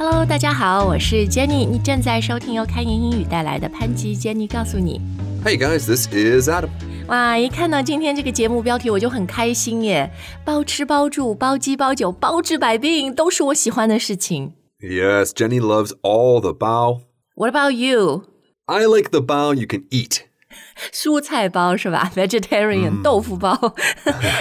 Hello，大家好，我是 Jenny，你正在收听由开言英语带来的潘吉 Jenny 告诉你。 Hey guys, this is Adam. 哇，一看到今天这个节目标题我就很开心耶！包吃包住包鸡包酒包治百病，都是我喜欢的事情。 Yes, Jenny loves all the bao. What about you？ I like the bao you can eat. 蔬菜包是吧？Vegetarian、豆腐包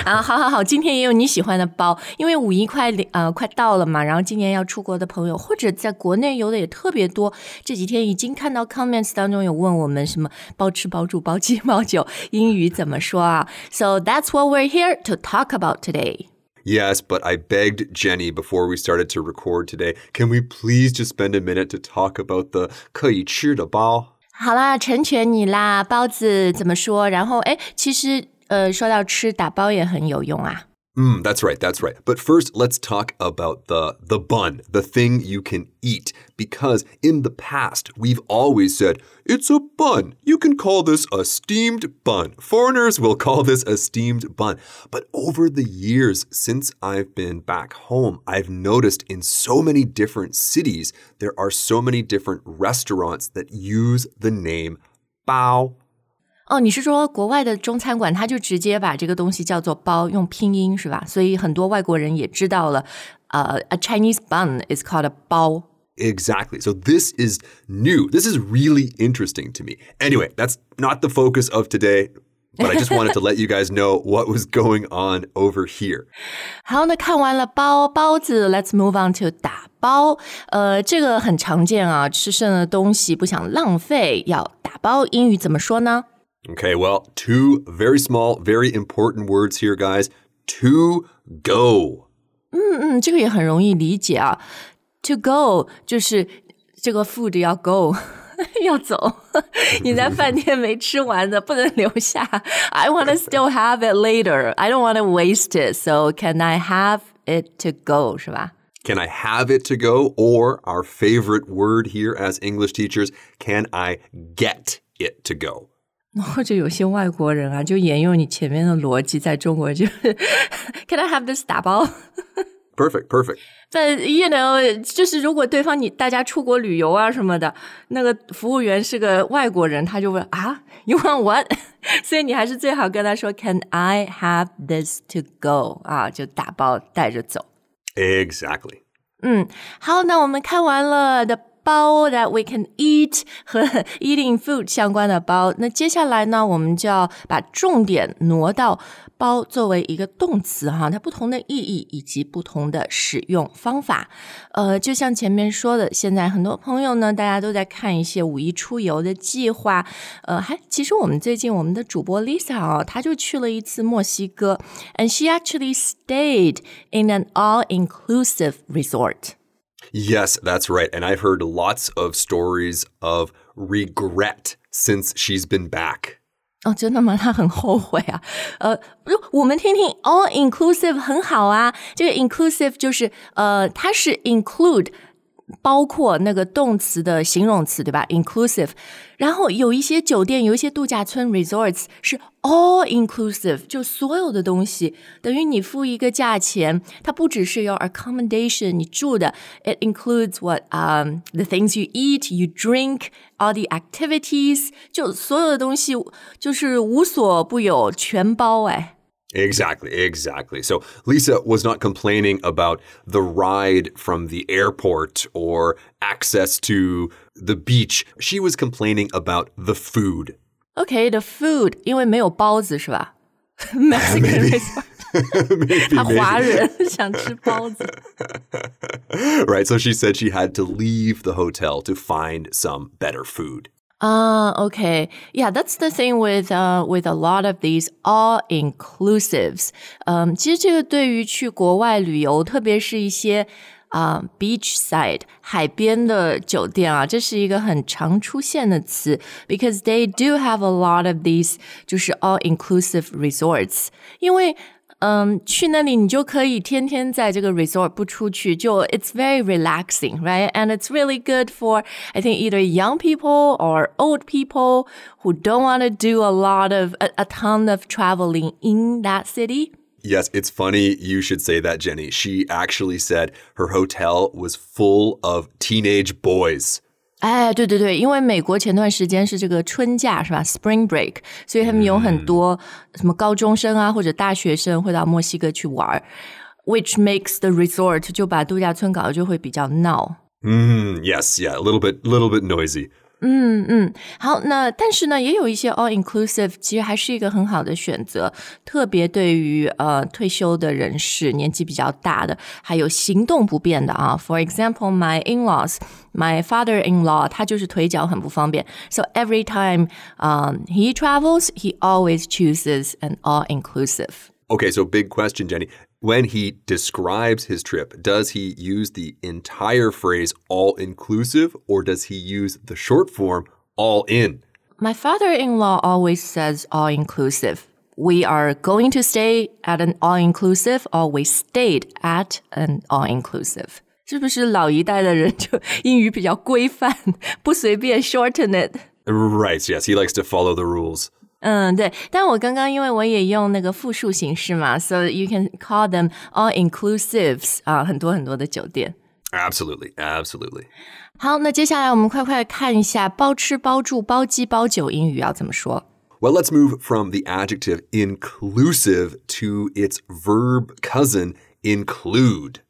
啊，好好好，今天也有你喜欢的包，因为五一快呃快到了嘛，然后今年要出国的朋友或者在国内游的也特别多，这几天已经看到 comments 当中有问我们什么包吃包住包鸡包酒，英语怎么说啊？So that's what we're here to talk about today. Yes, but I begged Jenny before we started to record today, can we please just spend a minute to talk about the 可以吃的包?好啦，成全你啦，包子怎么说？然后哎，其实呃，说到吃，打包也很有用啊。Mm, that's right, that's right. But first, let's talk about the the bun, the thing you can eat because in the past, we've always said, "It's a bun. You can call this a steamed bun." Foreigners will call this a steamed bun. But over the years since I've been back home, I've noticed in so many different cities, there are so many different restaurants that use the name bao 哦，你是说国外的中餐馆，他就直接把这个东西叫做包，用拼音是吧？所以很多外国人也知道了，呃、a Chinese bun is called a 包。 Exactly. So this is new. This is really interesting to me. Anyway, that's not the focus of today, but I just wanted to let you guys know what was going on over here. 好，那看完了包包子，Let's move on to 打包。呃，这个很常见啊，吃剩的东西不想浪费，要打包。英语怎么说呢？ Okay, well, two very small, very important words here, guys. To go. 嗯，这个也很容易理解啊。To go 就是这个 food 要 go。要走，你在饭店没吃完的不能留下。I want to still have it later. I don't want to waste it. So can I have it to go？是吧？ Can I have it to go? Or our favorite word here as English teachers, can I get it to go? 或者有些外国人啊，就沿用你前面的逻辑，在中国就是 Can I have this 打包？Perfect, perfect. But you know，就是如果对方你大家出国旅游啊什么的，那个服务员是个外国人，他就问啊，You want what？所以你还是最好跟他说，Can I have this to go？啊，就打包带着走。Exactly. 嗯，好，那我们看完了的包 that we can eat 和 eating food 相关的包，那接下来呢，我们就要把重点挪到包作为一个动词哈，它不同的意义以及不同的使用方法。呃，就像前面说的，现在很多朋友呢，大家都在看一些五一出游的计划。呃，还其实我们最近我们的主播 Lisa 啊，她就去了一次墨西哥，and she actually stayed in an all-inclusive resort. Yes, that's right. And I've heard lots of stories of regret since she's been back. 哦，真的吗？他很后悔啊。呃，不我们听听 all inclusive 很好啊。这个 inclusive 就是呃，它是 include 包括那个动词的形容词，对吧？inclusive。然后有一些酒店，有一些度假村 resorts 是 all inclusive，就所有的东西等于你付一个价钱，它不只是 your accommodation 你住的，it includes what um the things you eat, you drink, all the activities，就所有的东西就是无所不有，全包哎。Exactly, exactly. So Lisa was not complaining about the ride from the airport or access to the beach. She was complaining about the food. OK，the、food，因为没有包子是吧？Mexican resort， maybe, 他 maybe. 华人想吃包子。 Right. So she said she had to leave the hotel to find some better food. Ah, okay. Yeah, that's the thing with uh with a lot of these all inclusives. 嗯，其实这个对于去国外旅游，特别是一些啊、beach side 海边的酒店啊，这是一个很常出现的词，because they do have a lot of these 就是 all inclusive resorts，因为。 嗯，去那里你就可以天天在这个 resort 不出去，就 it's very relaxing, right? And it's really good for I think either young people or old people who don't want to do a lot of a, a ton of traveling in that city. Yes, it's funny you should say that, Jenny. She actually said her hotel was full of teenage boys. 哎，对对对，因为美国前段时间是这个春假是吧？Spring Break，所以他们有很多什么高中生啊或者大学生会到墨西哥去玩，which makes the resort 就把度假村搞得就会比较闹。Mm, yes, yeah, a little bit, little bit noisy. 嗯嗯，好，那但是呢，也有一些 all inclusive，其实还是一个很好的选择，特别对于呃退休的人士、年纪比较大的，还有行动不便的啊。For example, my in-laws, my father-in-law，他就是腿脚很不方便，so every time um he travels, he always chooses an all inclusive. Okay, so big question, Jenny. When he describes his trip, does he use the entire phrase all inclusive or does he use the short form all in? My father-in-law always says all inclusive. We are going to stay at an all inclusive or we stayed at an all inclusive. 是不是老一代的人就英语比较规范，不随便 shorten it？ Right, yes, he likes to follow the rules. 嗯，对，但我刚刚因为我也用那个复数形式嘛，so you can call them all inclusives 啊，很多很多的酒店。 Absolutely, absolutely. 好，那接下来我们快快看一下包吃包住包机包酒英语要怎么说。 Well, let's move from the adjective inclusive to its verb cousin, include.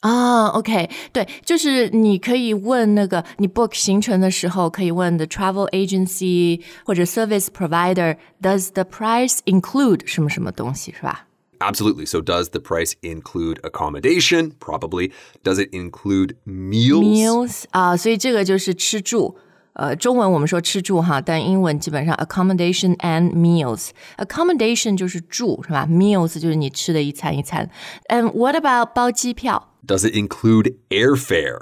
啊、o k 对，就是你可以问那个你 book 行程的时候，可以问 the travel agency 或者 service provider，does the price include 什么什么东西是吧？ Absolutely. So, does the price include accommodation? Probably. Does it include meals? meals 啊、所以这个就是吃住。 呃，中文我们说吃住哈，但英文基本上 accommodation and meals。accommodation 就是住是吧？meals 就是你吃的一餐一餐。And what about 包机票？ Does it include airfare?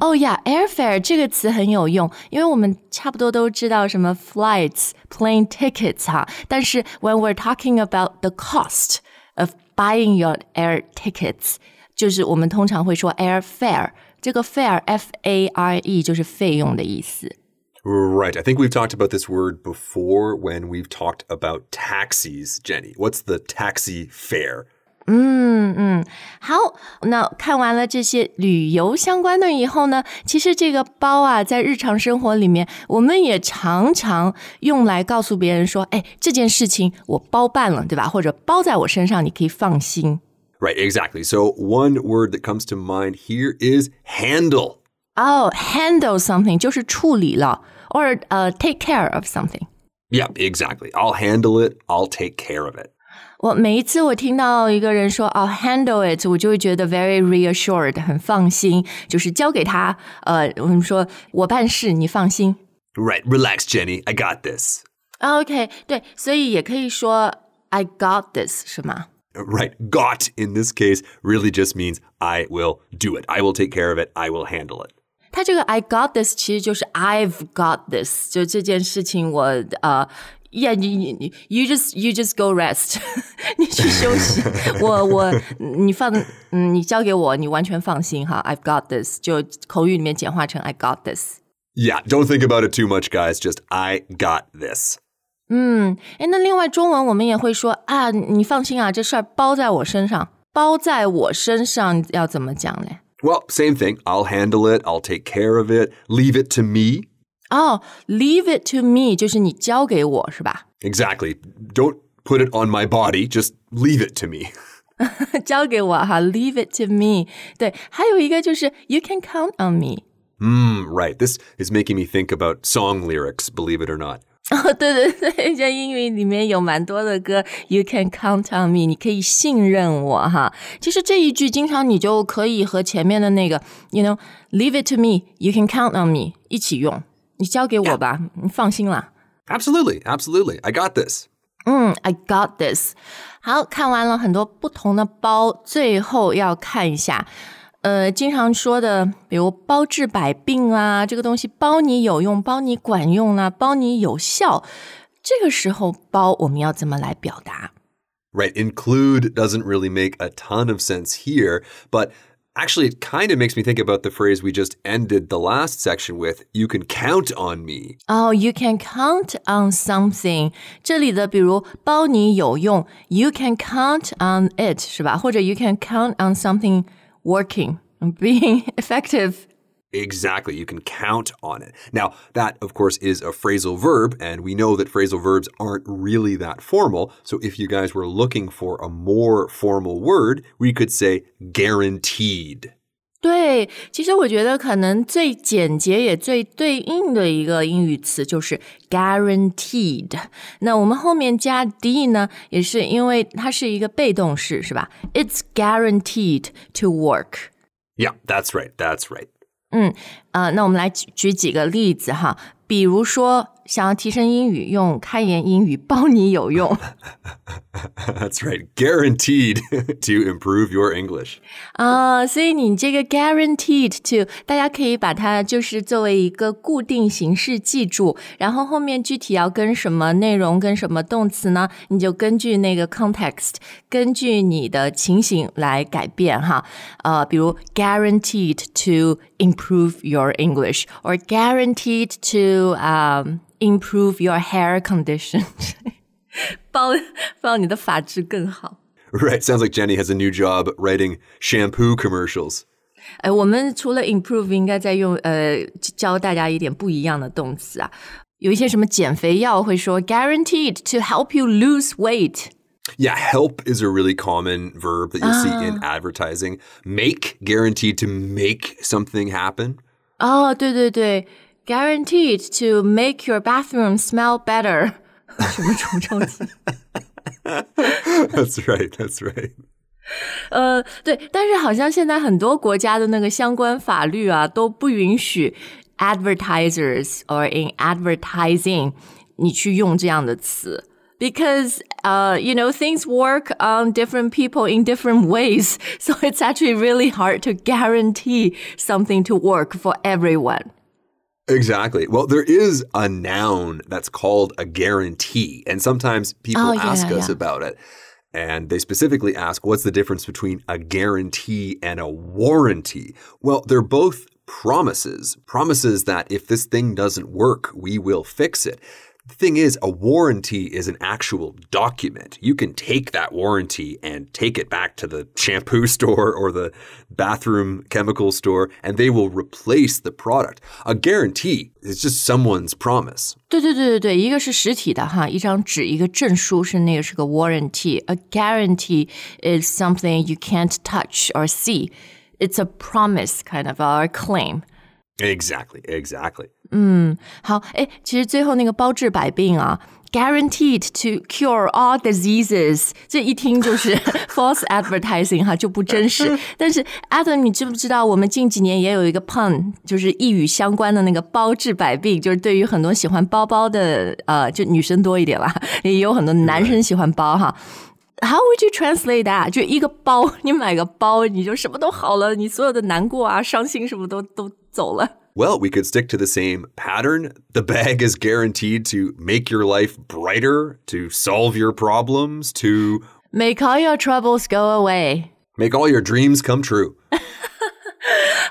哦呀，airfare 这个词很有用，因为我们差不多都知道什么 flights、plane tickets 哈，但是 when we're talking about the cost of buying your air tickets，就是我们通常会说 airfare。这个 fare f a r e 就是费用的意思。 Right. I think we've talked about this word before when we've talked about taxis, Jenny. What's the taxi fare? 好，那看完了这些旅游相关的以后呢，其实这个包啊，在日常生活里面，我们也常常用来告诉别人说，哎，这件事情我包办了，对吧？或者包在我身上，你可以放心。 Right, exactly. So, one word that comes to mind here is handle. 哦、h a n d l e something 就是处理了 ，or 呃、take care of something。 Yep, exactly. I'll handle it. I'll take care of it. 我每一次我听到一个人说哦 handle it，我就会觉得 very reassured，很放心，就是交给他。呃，我们说我办事，你放心。 Right, relax, Jenny. I got this. OK，对，所以也可以说 I got this，是吗？ Right, got in this case really just means I will do it. I will take care of it. I will handle it. 它这个 I got this 其实就是 I've got this，就这件事情我呃。Yeah, you, you, you just you just go rest，你去休息。我我你放嗯，你交给我，你完全放心哈。I've got this，就口语里面简化成 I got this。 Yeah, don't think about it too much, guys. Just I got this. 哎，那另外中文我们也会说啊，你放心啊，这事儿包在我身上，包在我身上要怎么讲嘞？ Well, same thing. I'll handle it. I'll take care of it. Leave it to me. 哦、l e a v e it to me 就是你交给我是吧？ Exactly. Don't put it on my body. Just leave it to me. 交给我哈，leave it to me。对，还有一个就是 you can count on me。 Hmm, right. This is making me think about song lyrics, believe it or not. 哦，对对对，在英语里面有蛮多的歌，You can count on me，你可以信任我哈。其实这一句经常你就可以和前面的那个，you know，leave it to me，you can count on me 一起用。你交给我吧，你放心啦。Absolutely. Absolutely. I got this. 嗯，I got this。好看完了很多不同的包，最后要看一下，呃，经常说的，比如包治百病啊，这个东西包你有用，包你管用啦、包你有效。这个时候包我们要怎么来表达？ Right. Include doesn't really make a ton of sense here, but Actually, it kind of makes me think about the phrase we just ended the last section with you can count on me. Oh, you can count on something. 这里的比如包你有用，you can count on it 是吧？或者 you can count on something working, and being effective. Exactly. You can count on it. Now, that, of course, is a phrasal verb, and we know that phrasal verbs aren't really that formal. So if you guys were looking for a more formal word, we could say guaranteed. 对，其实我觉得可能最简洁也最对应的一个英语词就是 guaranteed。那我们后面加 d 呢，也是因为它是一个被动式，是吧？It's guaranteed to work. Yeah, that's right. That's right. 嗯，呃，那我们来举举几个例子哈，比如说想要提升英语，用开言英语包你有用。That's right, guaranteed to improve your English. 啊，所以你这个 guaranteed to，大家可以把它就是作为一个固定形式记住，然后后面具体要跟什么内容、跟什么动词呢？你就根据那个 context，根据你的情形来改变哈。呃，比如 guaranteed to improve your English，or guaranteed to um improve your hair condition. 包包你的发质更好。 Right, sounds like Jenny has a new job writing shampoo commercials. 哎，我们除了 improve，应该再用呃教大家一点不一样的动词啊。有一些什么减肥药会说 guaranteed to help you lose weight。 Yeah, help is a really common verb that you'll see in advertising. Make, guaranteed to make something happen. 哦，对对对 ，guaranteed to make your bathroom smell better。什么除臭剂？ That's right, that's right. 呃，对，但是好像现在很多国家的那个相关法律啊都不允许 advertisers or in advertising 你去用这样的词。Because, uh, you know, things work on different people in different ways. So it's actually really hard to guarantee something to work for everyone. Exactly. Well, there is a noun that's called a guarantee, and sometimes people Oh, yeah, ask us yeah. about it. And they specifically ask what's the difference between a guarantee and a warranty? Well, they're both promises, promises that if this thing doesn't work, we will fix it. The thing is, a warranty is an actual document. You can take that warranty and take it back to the shampoo store or the bathroom chemical store, and they will replace the product. A guarantee is just someone's promise. 对对对对对，一个是实体的哈，一张纸，一个证书是那个是个 warranty。A guarantee is something you can't touch or see. It's a promise kind of or a claim. Exactly, exactly. 好，哎，其实最后那个包治百病啊，guaranteed to cure all diseases，这一听就是 false advertising 哈，就不真实。但是 Adam，你知不知道我们近几年也有一个 pun，就是一语相关的那个包治百病，就是对于很多喜欢包包的呃，就女生多一点啦，也有很多男生喜欢包哈。How would you translate that？就一个包，你买个包，你就什么都好了，你所有的难过啊、伤心什么都都走了。Well, we could stick to the same pattern. The bag is guaranteed to make your life brighter, to solve your problems, to Make all your troubles go away. make all your dreams come true.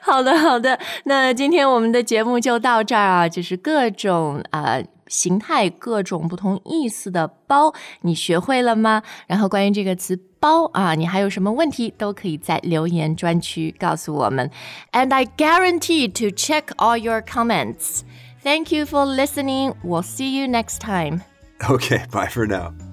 好的，好的。那今天我们的节目就到这儿啊，就是各种呃 形态、各种不同意思的包，你学会了吗？然后关于这个词“包”啊，你还有什么问题都可以在留言专区告诉我们。And I guarantee to check all your comments. Thank you for listening. We'll see you next time. Okay, bye for now.